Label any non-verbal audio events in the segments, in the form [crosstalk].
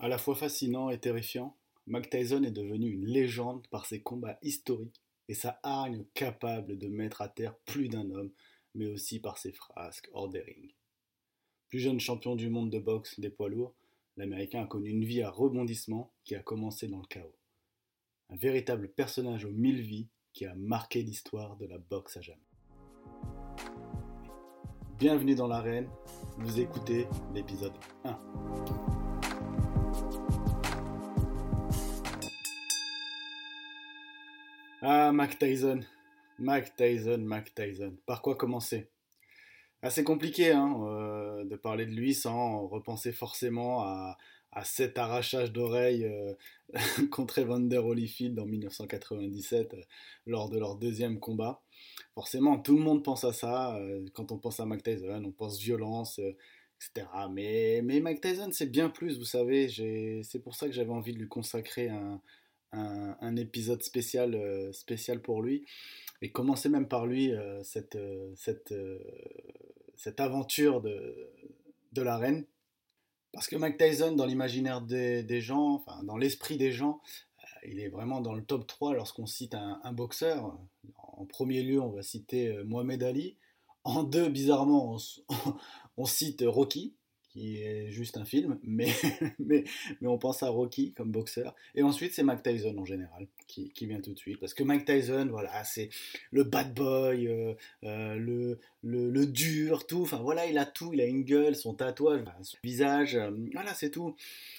À la fois fascinant et terrifiant, Mike Tyson est devenu une légende par ses combats historiques et sa hargne capable de mettre à terre plus d'un homme, mais aussi par ses frasques hors des rings. Plus jeune champion du monde de boxe des poids lourds, l'Américain a connu une vie à rebondissement qui a commencé dans le chaos. Un véritable personnage aux mille vies qui a marqué l'histoire de la boxe à jamais. Bienvenue dans l'arène, vous écoutez l'épisode 1. Ah, Mac Tyson. Mac Tyson, Mac Tyson. Par quoi commencer? Assez compliqué hein, euh, de parler de lui sans repenser forcément à, cet arrachage d'oreilles euh, [laughs] contre Evander Holyfield en 1997 euh, lors de leur deuxième combat. Forcément, tout le monde pense à ça. quand on pense à Mac Tyson, on pense violence, etc. Mais, mais Mike Tyson, c'est bien plus, vous savez. C'est pour ça que j'avais envie de lui consacrer un, un, épisode spécial, euh, spécial pour lui. Et commencer même par lui euh, cette, euh, cette, cette aventure de, de l'arène. Parce que Mike Tyson, dans l'imaginaire des, des, gens, enfin, dans l'esprit des gens, il est vraiment dans le top 3 lorsqu'on cite un, boxeur. En premier lieu, on va citer Mohamed Ali. En deux, bizarrement, on [laughs] cite Rocky qui est juste un film, [laughs] mais, mais, on pense à Rocky comme boxeur. Et ensuite, c'est Mike Tyson en général qui, qui, vient tout de suite. Parce que Mike Tyson, voilà, c'est le bad boy, euh, euh, le, le, le, dur, tout. Enfin voilà, il a tout. Il a une gueule, son tatouage, son visage. Euh, voilà, c'est tout.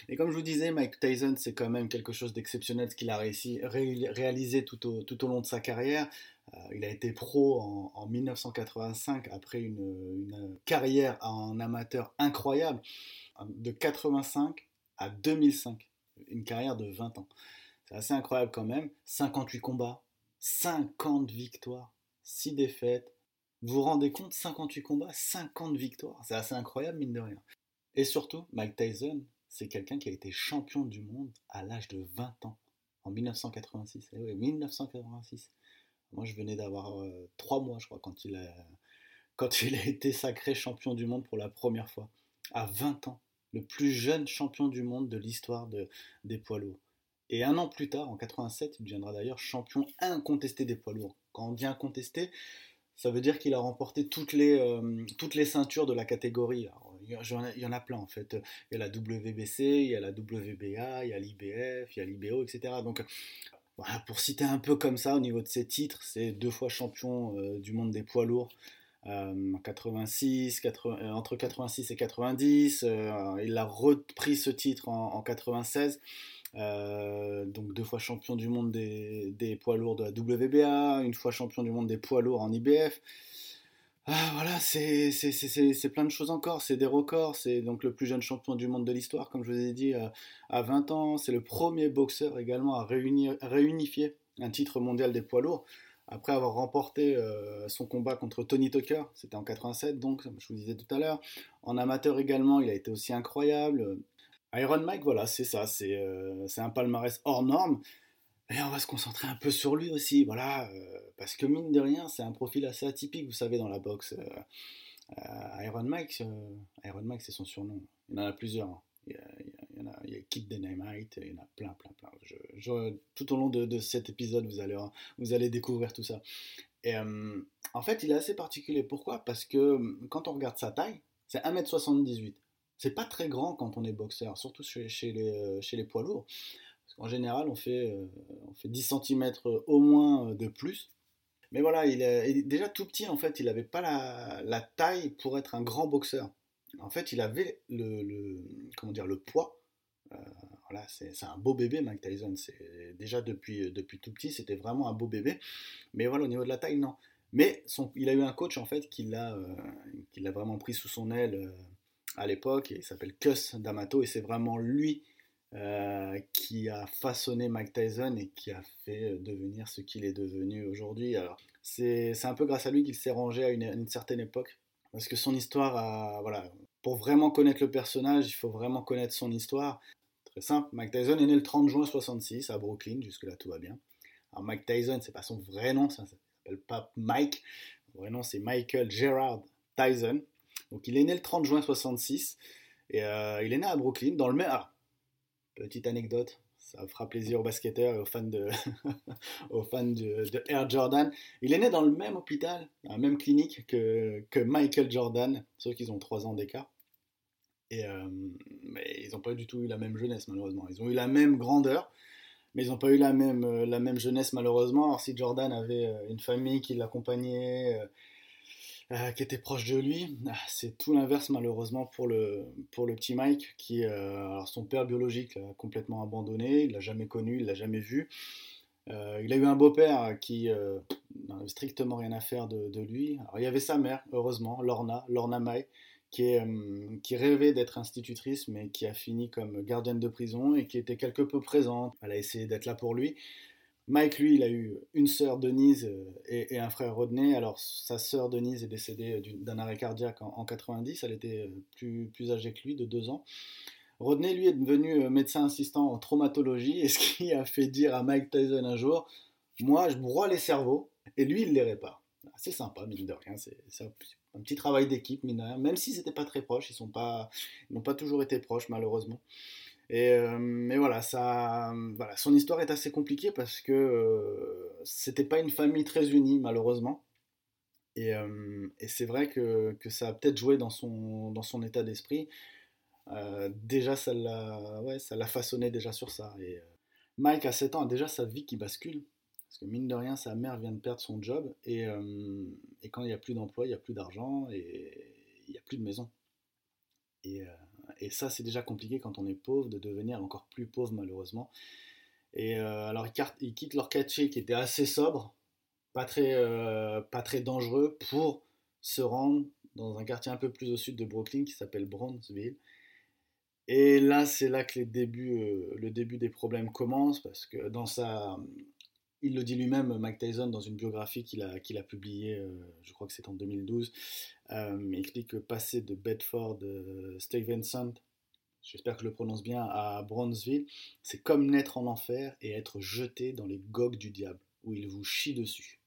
Et comme je vous disais, Mike Tyson, c'est quand même quelque chose d'exceptionnel ce qu'il a réussi, réalisé tout au, tout au long de sa carrière. Euh, il a été pro en, 1985 après une, carrière en amateur incroyable, de 85 à 2005, une carrière de 20 ans. C'est assez incroyable quand même. 58 combats, 50 victoires, 6 défaites. Vous vous rendez compte 58 combats, 50 victoires. C'est assez incroyable, mine de rien. Et surtout, Mike Tyson, c'est quelqu'un qui a été champion du monde à l'âge de 20 ans, en 1986. Eh oui, 1986. Moi, je venais d'avoir euh, trois mois, je crois, quand il, a, quand il a été sacré champion du monde pour la première fois, à 20 ans. Le plus jeune champion du monde de l'histoire de, des poids lourds. Et un an plus tard, en 87, il deviendra d'ailleurs champion incontesté des poids lourds. Quand on dit incontesté, ça veut dire qu'il a remporté toutes les, euh, toutes les ceintures de la catégorie. il, y en a, plein en fait. Il y a la WBC, il y a la WBA, il y a l'IBF, il y a l'IBO, etc. Donc pour citer un peu comme ça au niveau de ses titres, c'est deux fois champion euh, du monde des poids lourds. 86, euh, euh, entre 86 et 90, il a repris ce titre en, 96, donc deux fois champion du monde des, poids lourds de la WBA, une fois champion du monde des poids lourds en IBF, ah, voilà, c'est plein de choses encore. C'est des records. C'est donc le plus jeune champion du monde de l'histoire, comme je vous ai dit, euh, à 20 ans. C'est le premier boxeur également à, réunir, réunifier un titre mondial des poids lourds. Après avoir remporté euh, son combat contre Tony Tucker, c'était en 87, donc, je vous disais tout à l'heure. En amateur également, il a été aussi incroyable. Iron Mike, voilà, c'est ça. C'est euh, un palmarès hors norme. Et on va se concentrer un peu sur lui aussi, voilà, euh, parce que mine de rien, c'est un profil assez atypique, vous savez, dans la boxe. Euh, euh, Iron Mike, Iron Mike, c'est son surnom. Il y en a plusieurs. Hein. Il, y a, il, y a, il y Kid Dynamite, il y en a plein, plein, plein. Tout au long de, cet épisode, vous allez, vous allez découvrir tout ça. Et en fait, il est assez particulier. Pourquoi? Parce que quand on regarde sa taille, c'est 1m78. C'est pas très grand quand on est boxeur, surtout chez, chez, les, chez les poids lourds. En général, on fait, euh, on fait 10 cm au moins de plus. Mais voilà, il est, déjà tout petit, en fait, il n'avait pas la, taille pour être un grand boxeur. En fait, il avait le, comment dire, le poids. Euh, voilà, c'est un beau bébé, Mike Tyson. Déjà depuis, depuis tout petit, c'était vraiment un beau bébé. Mais voilà, au niveau de la taille, non. Mais son, il a eu un coach en fait qui l'a euh, vraiment pris sous son aile à l'époque. Il s'appelle Cus D'Amato et c'est vraiment lui euh, qui a façonné Mike Tyson et qui a fait devenir ce qu'il est devenu aujourd'hui. Alors, c'est un peu grâce à lui qu'il s'est rangé à une, certaine époque. Parce que son histoire, voilà, pour vraiment connaître le personnage, il faut vraiment connaître son histoire. Très simple, Mike Tyson est né le 30 juin 66 à Brooklyn, jusque-là tout va bien. Alors Mike Tyson, c'est pas son vrai nom, ça s'appelle pas Mike. Son vrai nom c'est Michael Gerard Tyson. Donc il est né le 30 juin 66 et euh, il est né à Brooklyn, dans le même, Petite anecdote, ça fera plaisir aux basketteurs et aux fans de, [laughs] aux fans de, Air Jordan. Il est né dans le même hôpital, dans la même clinique que, que Michael Jordan, sauf qu'ils ont trois ans d'écart. Et, euh, mais ils n'ont pas du tout eu la même jeunesse, malheureusement. Ils ont eu la même grandeur, mais ils n'ont pas eu la même, euh, la même jeunesse, malheureusement. Alors, si Jordan avait euh, une famille qui l'accompagnait, qui était proche de lui, ah, c'est tout l'inverse, malheureusement, pour le, pour le petit Mike, qui, alors son père biologique l'a complètement abandonné, il l'a jamais connu, il l'a jamais vu. il a eu un beau-père qui n'avait strictement rien à faire de, de, lui. Alors, il y avait sa mère, heureusement, Lorna, Lorna Mai, qui, euh, qui rêvait d'être institutrice, mais qui a fini comme gardienne de prison et qui était quelque peu présente. Elle a essayé d'être là pour lui. Mike, lui, il a eu une sœur Denise euh, et, un frère Rodney. Alors, sa sœur Denise est décédée d'un arrêt cardiaque en, 90. Elle était euh, plus, plus âgée que lui, de deux ans. Rodney, lui, est devenu médecin assistant en traumatologie, et ce qui a fait dire à Mike Tyson un jour Moi, je broie les cerveaux, et lui, il les répare. C'est sympa, mine de rien. C'est un petit travail d'équipe, même si c'était pas très proche, ils n'ont pas toujours été proches malheureusement. Et euh, mais voilà, son histoire est assez compliquée parce que euh, c'était pas une famille très unie malheureusement. Et, euh, c'est vrai que, ça a peut-être joué dans son, état d'esprit. déjà, ça l'a, façonné déjà sur ça. Mike à 7 ans a déjà sa vie qui bascule. Parce que mine de rien, sa mère vient de perdre son job et, euh, et quand il n'y a plus d'emploi, il n'y a plus d'argent et il n'y a plus de maison. Et, euh, et ça, c'est déjà compliqué quand on est pauvre de devenir encore plus pauvre malheureusement. Et euh, alors, ils, quittent leur quartier qui était assez sobre, pas très, pas très dangereux, pour se rendre dans un quartier un peu plus au sud de Brooklyn qui s'appelle Bronzeville. Et là, c'est là que débuts, le début des problèmes commencent parce que dans sa, il le dit lui-même, Mike Tyson, dans une biographie qu'il a, qu'il publiée, euh, je crois que c'est en 2012. Euh, il explique que passer de Bedford, euh, Stuyvesant, j'espère que je le prononce bien, à Bronzeville, c'est comme naître en enfer et être jeté dans les gogues du diable, où il vous chie dessus.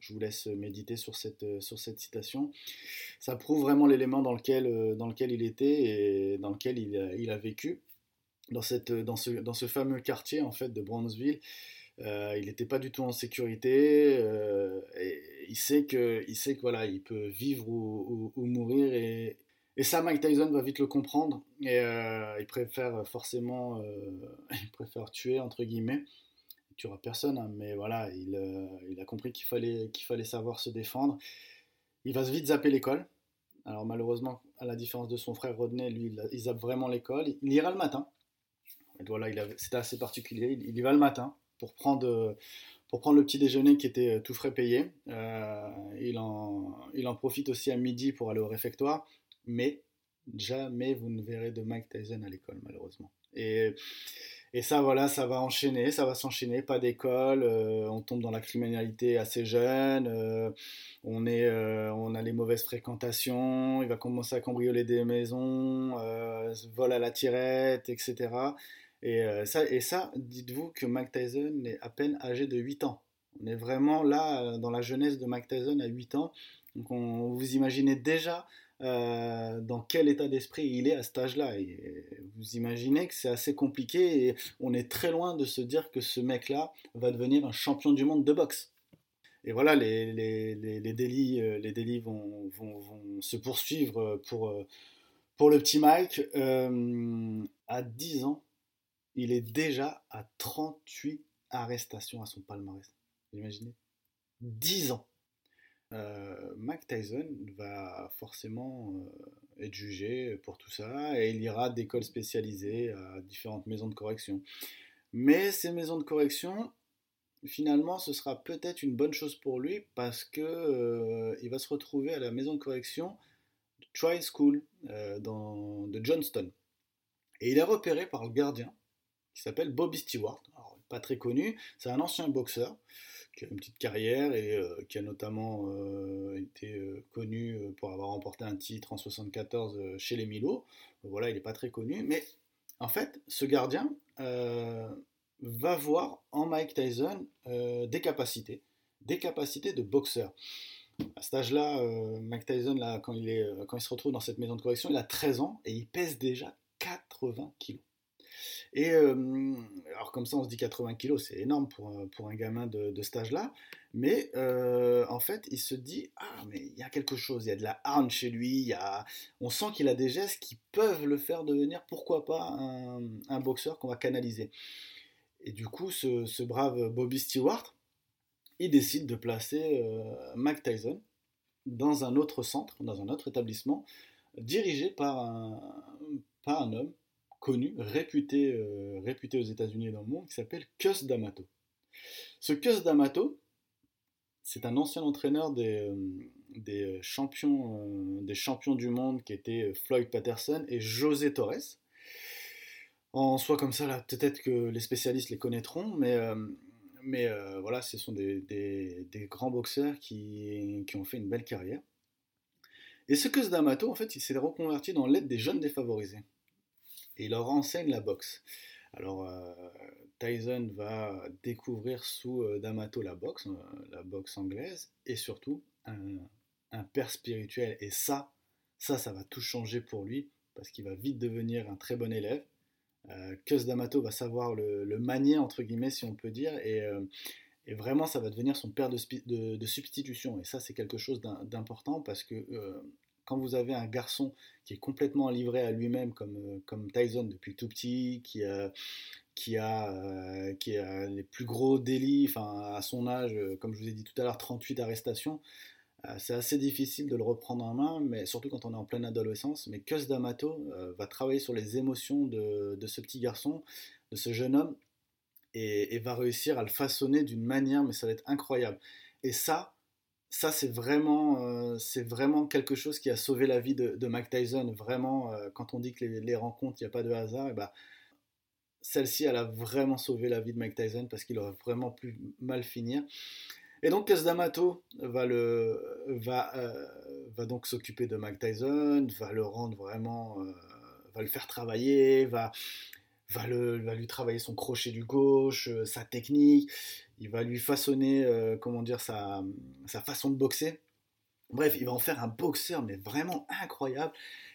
Je vous laisse méditer sur cette, cette citation. Ça prouve vraiment l'élément dans lequel, il était et dans lequel il a vécu dans, cette, dans, ce, fameux quartier en fait de Brownsville. Euh, il n'était pas du tout en sécurité. Euh, il sait que, il sait que voilà, il peut vivre ou, ou, mourir. Et, ça, Mike Tyson va vite le comprendre. Et euh, il préfère forcément, [laughs] il préfère tuer entre guillemets. Il tuera personne, hein, mais voilà, il, il a compris qu'il fallait, qu'il fallait savoir se défendre. Il va vite zapper l'école. Alors malheureusement, à la différence de son frère Rodney, lui, il, il zappe vraiment l'école. Il ira le matin voilà, c'était assez particulier. Il, y va le matin pour prendre, pour prendre le petit déjeuner qui était euh, tout frais payé. Euh, il, en, il en profite aussi à midi pour aller au réfectoire. Mais jamais vous ne verrez de Mike Tyson à l'école, malheureusement. Et, et ça, voilà, ça va enchaîner, ça va s'enchaîner. Pas d'école, euh, on tombe dans la criminalité assez jeune, on, est, on a les mauvaises fréquentations, il va commencer à cambrioler des maisons, vol à la tirette, etc. Et, euh, ça, et ça, dites-vous que Mike Tyson est à peine âgé de 8 ans. On est vraiment là euh, dans la jeunesse de Mike Tyson à 8 ans. Donc on, vous imaginez déjà euh, dans quel état d'esprit il est à cet âge-là. Vous imaginez que c'est assez compliqué et on est très loin de se dire que ce mec-là va devenir un champion du monde de boxe. Et voilà, les, délits, les délits vont, se poursuivre pour, pour le petit Mike. à 10 ans, il est déjà à 38 arrestations à son palmarès. Imaginez 10 ans. Euh, Tyson va forcément euh, être jugé pour tout ça et il ira d'écoles spécialisées à différentes maisons de correction. Mais ces maisons de correction, finalement, ce sera peut-être une bonne chose pour lui parce que euh, il va se retrouver à la maison de correction Trial School dans, de Johnston. Et il est repéré par le gardien qui s'appelle Bobby Stewart. pas très connu, c'est un ancien boxeur qui a une petite carrière et euh, qui a notamment euh, été euh, connu pour avoir remporté un titre en 74 chez les Milo. Voilà, il n'est pas très connu, mais en fait, ce gardien va voir en Mike Tyson des capacités, des capacités de boxeur. À cet âge-là, Mike Tyson, quand, il est, quand il se retrouve dans cette maison de correction, il a 13 ans et il pèse déjà 80 kilos. Et alors comme ça, on se dit 80 kilos, c'est énorme pour, pour un gamin de, de cet âge-là. Mais en fait, il se dit ah mais il y a quelque chose, il y a de la harne chez lui, y a, on sent qu'il a des gestes qui peuvent le faire devenir pourquoi pas un, boxeur qu'on va canaliser. Et du coup, ce, brave Bobby Stewart, il décide de placer Mike Tyson dans un autre centre, dans un autre établissement, dirigé par un, par un homme connu, réputé, euh, réputé aux États-Unis et dans le monde, qui s'appelle Cus D'Amato. Ce Cus D'Amato, c'est un ancien entraîneur des, euh, euh, champions du monde qui étaient Floyd Patterson et José Torres. En soi comme ça, peut-être que les spécialistes les connaîtront, mais, voilà, ce sont des, grands boxeurs qui, qui, ont fait une belle carrière. Et ce Cus D'Amato, en fait, il s'est reconverti dans l'aide des jeunes défavorisés il leur enseigne la boxe. Alors, euh, Tyson va découvrir sous euh, D'Amato la boxe, euh, la boxe anglaise, et surtout un, père spirituel. Et ça, ça, ça va tout changer pour lui, parce qu'il va vite devenir un très bon élève. Euh, D'Amato va savoir le, manier, entre guillemets, si on peut dire, et, vraiment, ça va devenir son père de substitution. Et ça, c'est quelque chose d'important, parce que quand vous avez un garçon qui est complètement livré à lui-même, comme, euh, comme Tyson depuis tout petit, qui, qui, a, euh, qui a les plus gros délits, enfin, à son âge, euh, comme je vous ai dit tout à l'heure, 38 arrestations, c'est assez difficile de le reprendre en main, mais surtout quand on est en pleine adolescence. Mais Cus D'Amato va travailler sur les émotions de, de, ce petit garçon, de ce jeune homme, et va réussir à le façonner d'une manière, mais ça va être incroyable. Et ça, ça, c'est vraiment, euh, vraiment quelque chose qui a sauvé la vie de, de Mike Tyson. Vraiment, euh, quand on dit que les, rencontres, il n'y a pas de hasard, et bah, celle-ci, elle a vraiment sauvé la vie de Mike Tyson parce qu'il aurait vraiment pu mal finir. Et donc, Cas D'Amato va, le, va, euh, va donc s'occuper de Mike Tyson, va le rendre vraiment, va le faire travailler, va, va, le, va lui travailler son crochet du gauche, sa technique il va lui façonner, euh, comment dire, sa, sa, façon de boxer. Bref, il va en faire un boxeur, mais vraiment incroyable.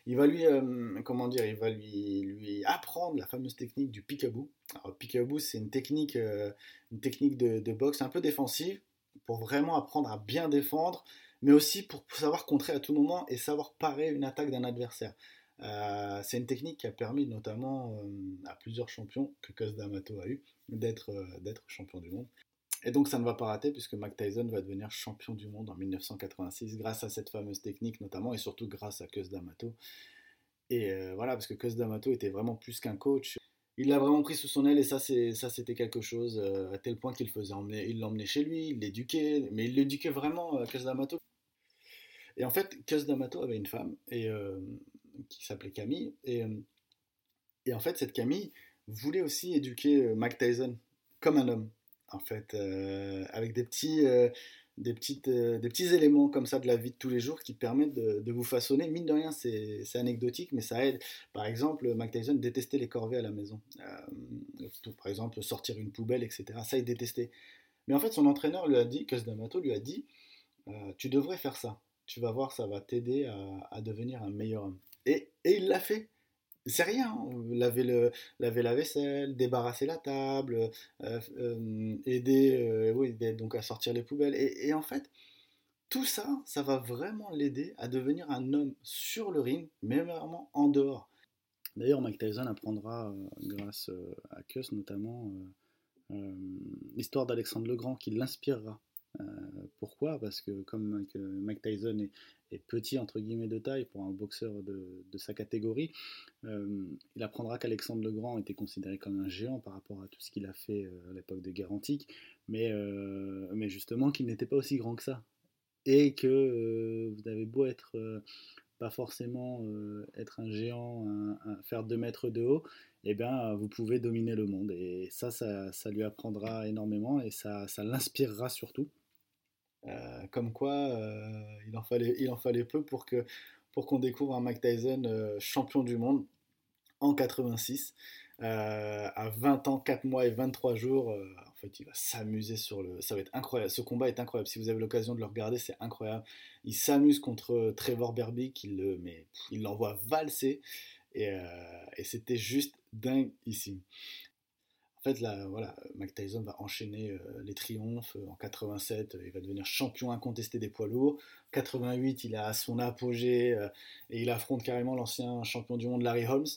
Il va lui, euh, comment dire, il va lui, lui apprendre la fameuse technique du peekaboo. Alors, peekaboo, c'est une technique, euh, une technique de, de, boxe un peu défensive pour vraiment apprendre à bien défendre, mais aussi pour savoir contrer à tout moment et savoir parer une attaque d'un adversaire. C'est une technique qui a permis notamment à plusieurs champions que Cos D'Amato a eu d'être champion du monde. Et donc ça ne va pas rater puisque Mike Tyson va devenir champion du monde en 1986 grâce à cette fameuse technique notamment et surtout grâce à Cus D'Amato. Et euh, voilà, parce que Cus D'Amato était vraiment plus qu'un coach. Il l'a vraiment pris sous son aile et ça, c'était quelque chose euh, à tel point qu'il faisait emmener, il l'emmenait chez lui, il l'éduquait, mais il l'éduquait vraiment, euh, Cus D'Amato. Et en fait, Cus D'Amato avait une femme et, qui s'appelait Camille. Et, et en fait, cette Camille voulait aussi éduquer Mike Tyson comme un homme en fait, euh, avec des petits, euh, des, petites, euh, des petits éléments comme ça de la vie de tous les jours qui permettent de, vous façonner. Mine de rien, c'est anecdotique, mais ça aide. Par exemple, Mike Tyson détestait les corvées à la maison. par exemple, sortir une poubelle, etc. Ça, il détestait. Mais en fait, son entraîneur lui a dit, Cus D'Amato lui a dit, tu devrais faire ça. Tu vas voir, ça va t'aider à, devenir un meilleur homme. Et, il l'a fait c'est rien. Hein. Laver, le, laver la vaisselle, débarrasser la table, euh, euh, aider, euh, oui, donc à sortir les poubelles. Et, en fait, tout ça, ça va vraiment l'aider à devenir un homme sur le ring, mais vraiment en dehors. D'ailleurs, Mike Tyson apprendra, grâce à Kuss notamment, l'histoire d'Alexandre le Grand qui l'inspirera. Pourquoi? Parce que comme Mike Tyson est, petit entre guillemets de taille pour un boxeur de, sa catégorie, euh, il apprendra qu'Alexandre le Grand était considéré comme un géant par rapport à tout ce qu'il a fait euh, à l'époque des guerres antiques, mais, euh, justement qu'il n'était pas aussi grand que ça. Et que vous avez beau être pas forcément être un géant, faire deux mètres de haut, eh bien vous pouvez dominer le monde. Et ça, ça, lui apprendra énormément et ça l'inspirera surtout. Euh, comme quoi, euh, il, en fallait, peu pour qu'on découvre un Mike Tyson euh, champion du monde en 86. à 20 ans, 4 mois et 23 jours, en fait, il va s'amuser sur le. Ça va être incroyable. Ce combat est incroyable. Si vous avez l'occasion de le regarder, c'est incroyable. Il s'amuse contre Trevor Berbick, il le, il l'envoie valser. Et, et c'était juste dingue ici. Fait, là, voilà, Mike Tyson va enchaîner euh, les triomphes. En 87, il va devenir champion incontesté des poids lourds. En 88, il a son apogée euh, et il affronte carrément l'ancien champion du monde Larry Holmes.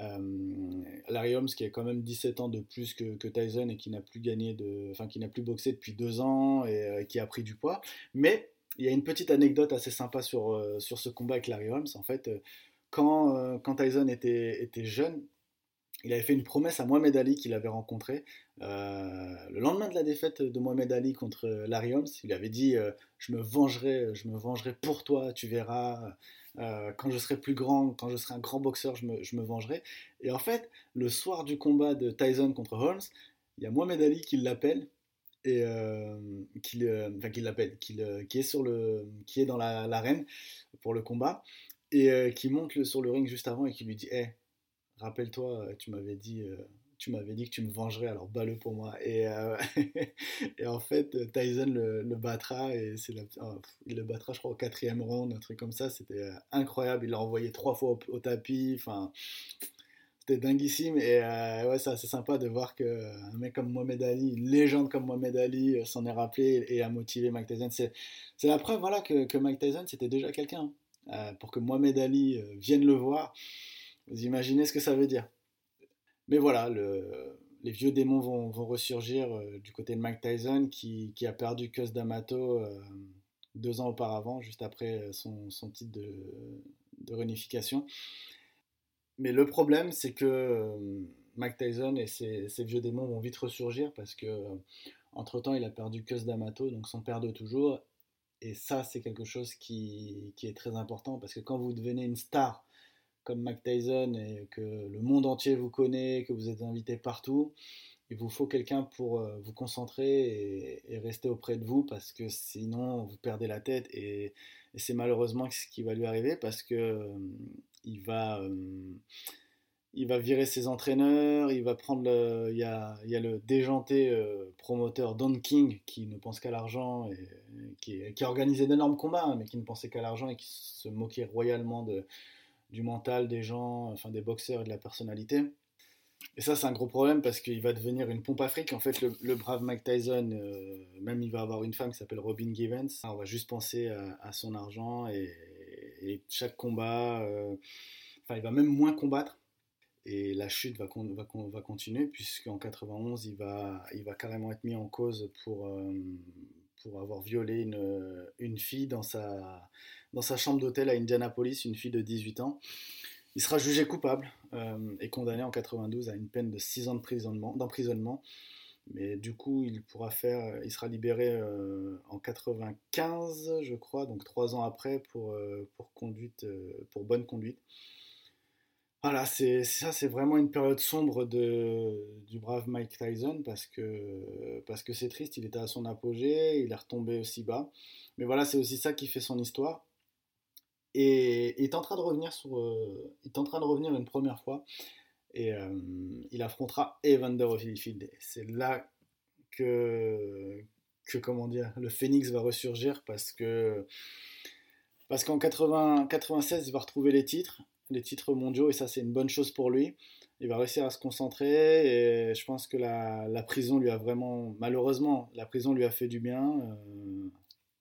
Euh, Larry Holmes qui a quand même 17 ans de plus que, Tyson et qui n'a plus gagné de, enfin qui n'a plus boxé depuis deux ans et qui a pris du poids. Mais il y a une petite anecdote assez sympa sur, sur ce combat avec Larry Holmes. En fait, quand, quand Tyson était, était jeune, il avait fait une promesse à Mohamed Ali qu'il avait rencontré euh, le lendemain de la défaite de Mohamed Ali contre Larry Holmes. Il avait dit euh, je me vengerai, je me vengerai pour toi, tu verras. Euh, quand je serai plus grand, quand je serai un grand boxeur, je me, vengerai. Et en fait, le soir du combat de Tyson contre Holmes, il y a Mohamed Ali qui l'appelle et qui, est sur le, qui est dans l'arène pour le combat et qui monte sur le ring juste avant et qui lui dit hey, rappelle-toi, euh, tu m'avais dit, euh, tu m'avais dit que tu me vengerais, alors bats-le pour moi. Et, euh, [laughs] en fait, Tyson le, battra et c'est oh, il le battra, je crois, au quatrième round, un truc comme ça. C'était incroyable. Il l'a envoyé trois fois au, tapis. Enfin, c'était dinguissime. Et ouais, c'est assez sympa de voir qu'un mec comme Mohamed Ali, une légende comme Mohamed Ali, s'en est rappelé et a motivé Mike Tyson. C'est, la preuve voilà, que, que Mike Tyson, c'était déjà quelqu'un. pour que Mohamed Ali vienne le voir vous imaginez ce que ça veut dire. Mais voilà, les vieux démons vont, ressurgir euh, du côté de Mike Tyson qui, a perdu Cus D'Amato euh, deux ans auparavant, juste après son, titre de, réunification. Mais le problème, c'est que euh, Mike Tyson et ses, vieux démons vont vite ressurgir parce que entre temps, il a perdu Cus D'Amato, donc son père de toujours. Et ça, c'est quelque chose qui, est très important parce que quand vous devenez une star comme Mike Tyson et que le monde entier vous connaît, que vous êtes invité partout, il vous faut quelqu'un pour euh, vous concentrer et, rester auprès de vous parce que sinon vous perdez la tête et, c'est malheureusement ce qui va lui arriver parce que euh, il va euh, il va virer ses entraîneurs, il va prendre le, il y a, il y a le déjanté promoteur Don King qui ne pense qu'à l'argent et qui, qui, a organisé d'énormes combats hein, mais qui ne pensait qu'à l'argent et qui se moquait royalement de, du mental des gens, enfin des boxeurs et de la personnalité. Et ça, c'est un gros problème parce qu'il va devenir une pompe afrique. En fait, le, brave Mike Tyson, euh, même il va avoir une femme qui s'appelle Robin Givens. On va juste penser à, son argent et, chaque combat, euh, enfin, il va même moins combattre. Et la chute va, va, va continuer puisqu'en 91, il va, il va carrément être mis en cause pour, euh, pour avoir violé une, une fille dans sa, dans sa chambre d'hôtel à Indianapolis, une fille de 18 ans. Il sera jugé coupable euh, et condamné en 92 à une peine de 6 ans d'emprisonnement. Mais du coup, il pourra faire, il sera libéré euh, en 95, je crois, donc 3 ans après pour, euh, pour, conduite, pour bonne conduite. Voilà, c'est ça, c'est vraiment une période sombre de, du brave Mike Tyson parce que parce que c'est triste. Il était à son apogée, il est retombé aussi bas. Mais voilà, c'est aussi ça qui fait son histoire. Et il est en train de revenir sur, est en train de revenir une première fois et euh, il affrontera Evander Holyfield. C'est là que, que comment dire, le Phoenix va ressurgir parce que parce qu'en 96 il va retrouver les titres, les titres mondiaux et ça c'est une bonne chose pour lui. Il va réussir à se concentrer et je pense que la, prison lui a vraiment, malheureusement, la prison lui a fait du bien. Euh,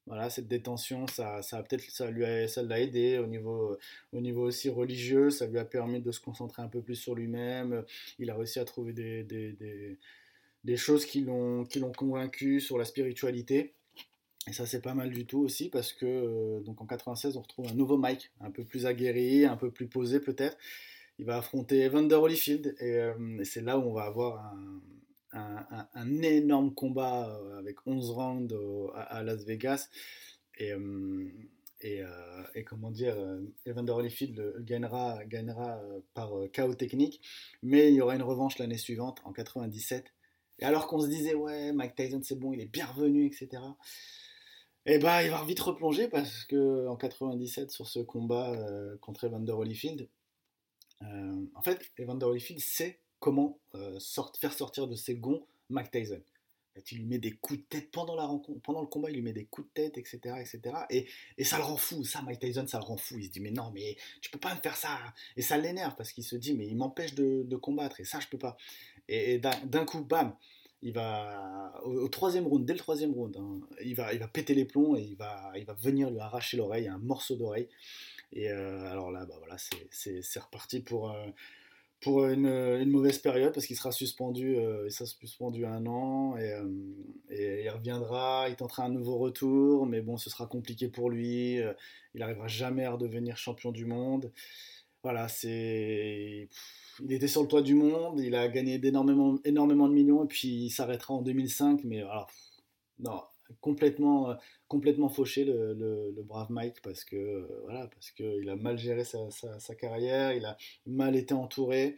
voilà, cette détention, ça, ça peut-être, ça lui ça l'a aidé au niveau, au niveau aussi religieux. Ça lui a permis de se concentrer un peu plus sur lui-même. Il a réussi à trouver des, des, des, des choses qui l'ont, qui l'ont convaincu sur la spiritualité. Et ça, c'est pas mal du tout aussi parce que euh, donc en 96, on retrouve un nouveau Mike, un peu plus aguerri, un peu plus posé peut-être. Il va affronter Evander Holyfield et, euh, c'est là où on va avoir un, énorme combat euh, avec 11 rounds à, Las Vegas. Et, et, comment dire, Evander Holyfield gagnera, gagnera par chaos technique, mais il y aura une revanche l'année suivante, en 97. Et alors qu'on se disait, ouais, Mike Tyson c'est bon, il est bien revenu, etc. Et bah, il va vite replonger parce que en 97, sur ce combat contre Evander Holyfield, en fait, Evander Holyfield sait comment euh, faire sortir de ses gonds Mike Tyson. il lui met des coups de tête pendant, la rencontre, pendant le combat, il lui met des coups de tête, etc. etc. Et, et ça le rend fou, ça, Mike Tyson, ça le rend fou. Il se dit, mais non, mais tu peux pas me faire ça. Et ça l'énerve parce qu'il se dit, mais il m'empêche de, combattre, et ça, je peux pas. Et, d'un coup, bam, il va au, troisième round, dès le troisième round, hein, il, va, il va péter les plombs et il va, il va venir lui arracher l'oreille, un morceau d'oreille. Et euh, alors là, bah voilà, c'est reparti pour, euh, pour une, mauvaise période parce qu'il sera suspendu, euh, il sera suspendu un an et, et, il reviendra, il tentera un nouveau retour, mais bon, ce sera compliqué pour lui. il n'arrivera jamais à redevenir champion du monde. Voilà, c'est il était sur le toit du monde, il a gagné énormément, énormément de millions, et puis il s'arrêtera en 2005, mais alors, non, complètement, euh, complètement fauché le, brave Mike, parce que euh, voilà, parce qu'il a mal géré sa, carrière, il a mal été entouré.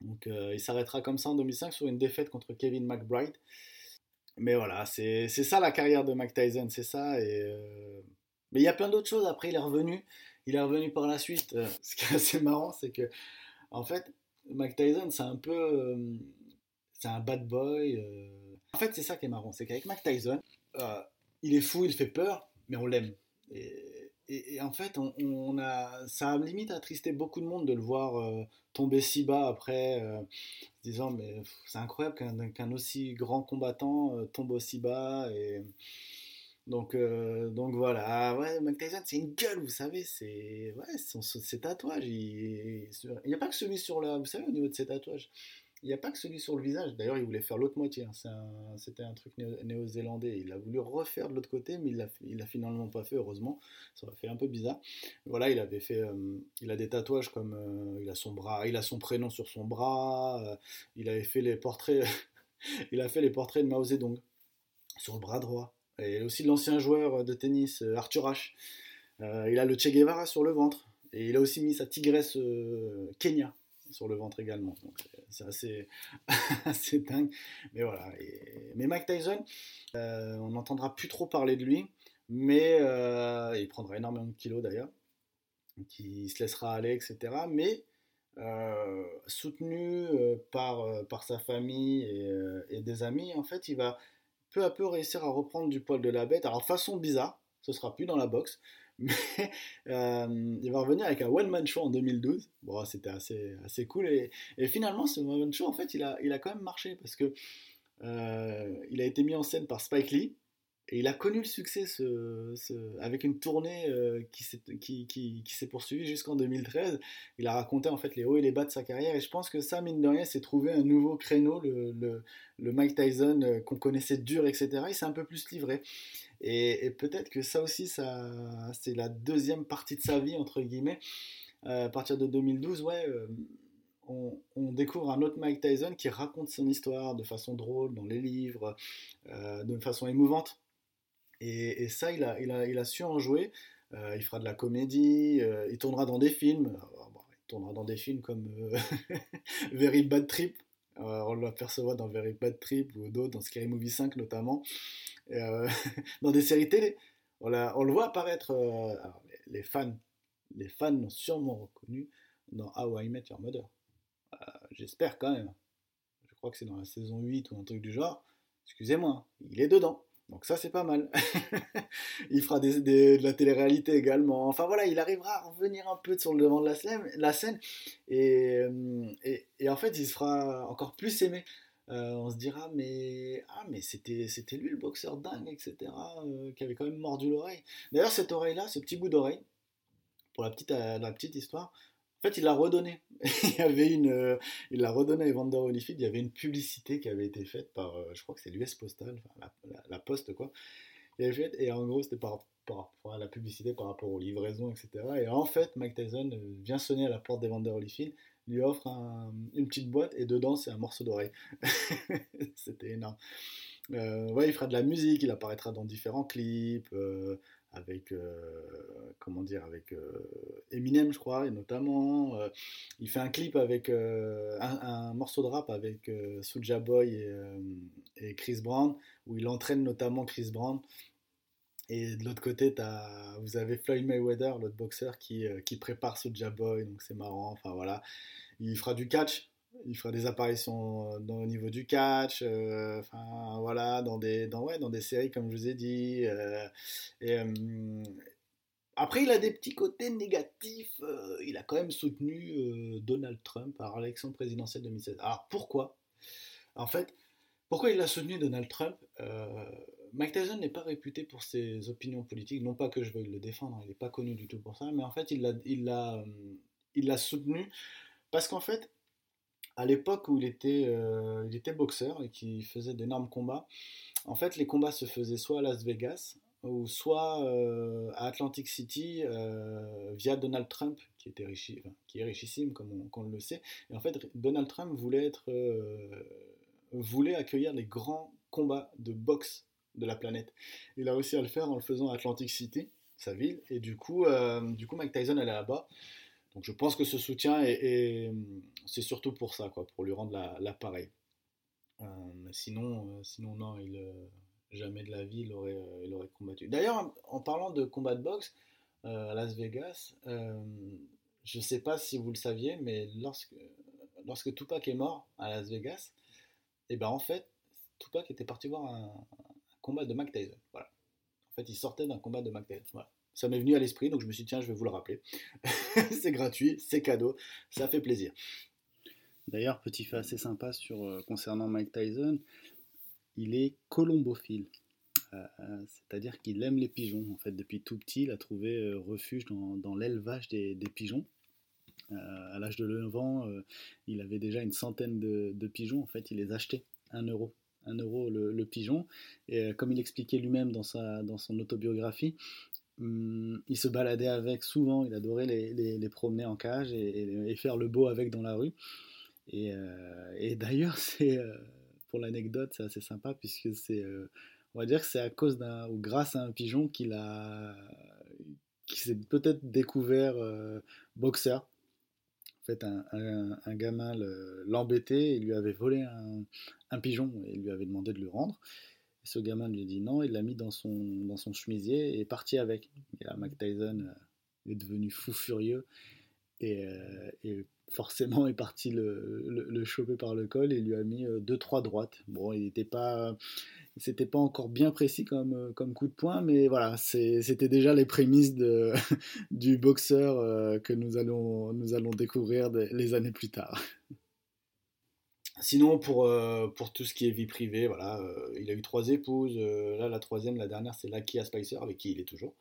Donc euh, il s'arrêtera comme ça en 2005 sur une défaite contre Kevin McBride. Mais voilà, c'est ça la carrière de Mike Tyson, c'est ça. Mais il y a plein d'autres choses. Après, il est revenu. Il est revenu par la suite. Ce qui est assez marrant, c'est que en fait, Mike Tyson, c'est un peu. Euh, c'est un bad boy. Euh. En fait, c'est ça qui est marrant. C'est qu'avec Mike Tyson, euh, il est fou, il fait peur, mais on l'aime. Et, en fait, on, a, ça a limite attristé beaucoup de monde de le voir tomber si bas après, disant mais c'est incroyable qu'un aussi grand combattant tombe aussi bas. Et, donc, euh, donc voilà, ouais, Mike c'est une gueule, vous savez, c'est ouais, ses tatouages. Il n'y a pas que celui sur la, vous savez, au niveau de ses tatouages, il n'y a pas que celui sur le visage. D'ailleurs, il voulait faire l'autre moitié. Hein. C'était un, truc néo-zélandais. Il a voulu refaire de l'autre côté, mais il l'a finalement pas fait, heureusement. Ça aurait fait un peu bizarre. Voilà, il avait fait, euh, il a des tatouages comme, euh, il a son bras, il a son prénom sur son bras. il avait fait les portraits, [laughs] il a fait les portraits de Mao Zedong sur le bras droit et aussi l'ancien joueur de tennis euh, Arthur Ashe. Euh, il a le Che Guevara sur le ventre. Et il a aussi mis sa tigresse euh, Kenya sur le ventre également. c'est assez, [laughs] assez dingue. Mais voilà. mais Mike Tyson, on n'entendra plus trop parler de lui. Mais il prendra énormément de kilos d'ailleurs. Qui se laissera aller, etc. Mais soutenu par, par sa famille et, des amis, en fait, il va, peu à peu réussir à reprendre du poil de la bête. Alors façon bizarre, ce sera plus dans la boxe, [laughs] mais euh, il va revenir avec un one-man show en 2012. Bon, c'était assez, assez cool. Et, finalement, ce one-man show, en fait, il a, il a quand même marché parce que euh, il a été mis en scène par Spike Lee. Et il a connu le succès avec une tournée euh, qui s'est poursuivie jusqu'en 2013. Il a raconté en fait les hauts et les bas de sa carrière et je pense que ça, mine de rien, s'est trouvé un nouveau créneau, le, Mike Tyson euh, qu'on connaissait dur, etc. Il s'est un peu plus livré. Et, peut-être que ça aussi, c'est la deuxième partie de sa vie, entre guillemets. Euh, à partir de 2012, ouais, on, on, découvre un autre Mike Tyson qui raconte son histoire de façon drôle dans les livres, de façon émouvante. Et, ça, il a, il, a, il a, su en jouer. Euh, il fera de la comédie, euh, il tournera dans des films. il tournera dans des films comme euh, [laughs] Very Bad Trip. on l'aperçoit dans Very Bad Trip ou d'autres, dans Scary Movie 5 notamment. [laughs] dans des séries télé. On, on le voit apparaître. les, fans les fans l'ont sûrement reconnu dans How I Met Your Mother. J'espère quand même. Je crois que c'est dans la saison 8 ou un truc du genre. Excusez-moi, il est dedans. Donc ça, c'est pas mal. [laughs] il fera des, de la télé-réalité également. Enfin voilà, il arrivera à revenir un peu sur le devant de la scène. Euh, et, en fait, il se fera encore plus aimé. Euh, on se dira, mais, ah, mais c'était, c'était lui le boxeur dingue, etc., euh, qui avait quand même mordu l'oreille. D'ailleurs, cette oreille-là, ce petit bout d'oreille, pour la petite, la petite histoire, en fait, il l'a redonné. [laughs] il y avait une, euh, il l'a redonné à Evander Holyfield. Il y avait une publicité qui avait été faite par, euh, je crois que c'est l'US Postal, la, Poste quoi. Et en gros, c'était par, rapport à la publicité par rapport aux livraisons, etc. Et en fait, Mike Tyson euh, vient sonner à la porte d'Evander Holyfield, lui offre une petite boîte et dedans c'est un morceau d'oreille. [laughs] c'était énorme. ouais, il fera de la musique, il apparaîtra dans différents clips avec euh, comment dire avec euh, Eminem je crois et notamment euh, il fait un clip avec un, morceau de rap avec Soulja Boy et, Chris Brown où il entraîne notamment Chris Brown. Et de l'autre côté vous avez Floyd Mayweather l'autre boxeur qui, qui prépare Soulja Boy donc c'est marrant enfin voilà. Il fera du catch il fera des apparitions dans, au niveau du catch, enfin voilà, dans des, dans, ouais, dans des séries comme je vous ai dit. et, après, il a des petits côtés négatifs. il a quand même soutenu Donald Trump à l'élection présidentielle 2016. Alors pourquoi? En fait, pourquoi il a soutenu Donald Trump? Mike Tyson n'est pas réputé pour ses opinions politiques, non pas que je veuille le défendre, il n'est pas connu du tout pour ça, mais en fait il l'a il l'a, il l'a soutenu parce qu'en fait, à l'époque où il était, euh, il était boxeur et qu'il faisait d'énormes combats, en fait les combats se faisaient soit à Las Vegas ou soit euh, à Atlantic City euh, via Donald Trump qui était riche, qui est richissime comme on, le sait. Et en fait Donald Trump voulait voulait accueillir les grands combats de boxe de la planète. Il a réussi à le faire en le faisant à Atlantic City, sa ville, et du coup, du coup Mike Tyson allait là-bas. Donc je pense que ce soutien, est, c'est surtout pour ça, quoi, pour lui rendre l'appareil. La, euh, sinon, euh, sinon, non, il, euh, jamais de la vie, il aurait, il aurait combattu. D'ailleurs, en parlant de combat de boxe à Las Vegas, je ne sais pas si vous le saviez, mais lorsque, lorsque Tupac est mort à Las Vegas, et eh ben en fait, Tupac était parti voir un, combat de Mac Tyson. Voilà. En fait, il sortait d'un combat de Mac Tyson. Voilà ça m'est venu à l'esprit, donc je me suis dit, tiens, je vais vous le rappeler. [laughs] c'est gratuit, c'est cadeau, ça fait plaisir. D'ailleurs, petit fait assez sympa sur, euh, concernant Mike Tyson, il est colombophile. Euh, euh, c'est-à-dire qu'il aime les pigeons. En fait, depuis tout petit, il a trouvé refuge dans, l'élevage des, pigeons. à l'âge de 9 ans, il avait déjà une centaine de, pigeons. En fait, il les achetait 1 euro. 1 euro le, pigeon. Et comme il expliquait lui-même dans, dans son autobiographie, Hum, il se baladait avec souvent, il adorait les, promener en cage et, faire le beau avec dans la rue. Et, euh, d'ailleurs, [laughs] c'est euh, pour l'anecdote, c'est assez sympa puisque c'est, euh, on va dire c'est à cause ou grâce à un pigeon qu'il a, qui s'est peut-être découvert boxeur. En fait, un, gamin l'embêtait, il lui avait volé un, pigeon et lui avait demandé de le rendre ce gamin lui dit non, il l'a mis dans son, dans son chemisier et est parti avec. Et là, Mike Tyson euh, est devenu fou furieux et, euh, forcément est parti le, le, choper par le col et lui a mis 2-3 euh, droites. Bon, il n'était pas. C'était pas encore bien précis comme, comme coup de poing, mais voilà, c'était déjà les prémices de, [laughs] du boxeur que nous allons, nous allons découvrir les années plus tard. Sinon, pour, euh, pour tout ce qui est vie privée, voilà, euh, il a eu trois épouses. Euh, là, la troisième, la dernière, c'est Lakia Spicer, avec qui il est toujours.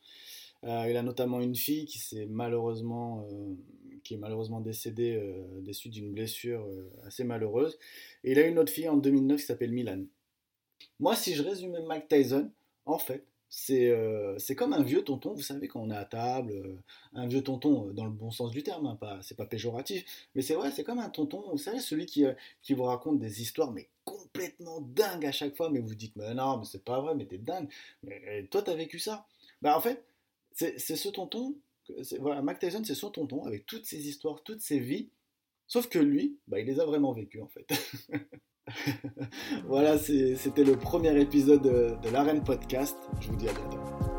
il a notamment une fille qui, est malheureusement, qui est malheureusement décédée des suites d'une blessure assez malheureuse. Et il a une autre fille en 2009 qui s'appelle Milan. Moi, si je résumais Mike Tyson, en fait, euh, c'est comme un vieux tonton, vous savez, quand on est à table, euh, un vieux tonton euh, dans le bon sens du terme, hein, pas, c'est pas péjoratif, mais c'est vrai, c'est comme un tonton, vous savez, celui qui, qui vous raconte des histoires, mais complètement dingues à chaque fois, mais vous dites, mais non, mais c'est pas vrai, mais t'es dingue, mais toi t'as vécu ça? Bah en fait, c'est ce tonton, voilà, Mac Tyson, c'est son tonton, avec toutes ses histoires, toutes ses vies, sauf que lui, bah, il les a vraiment vécues en fait. [laughs] [laughs] voilà, c'était le premier épisode de, l'Arène Podcast. Je vous dis à bientôt.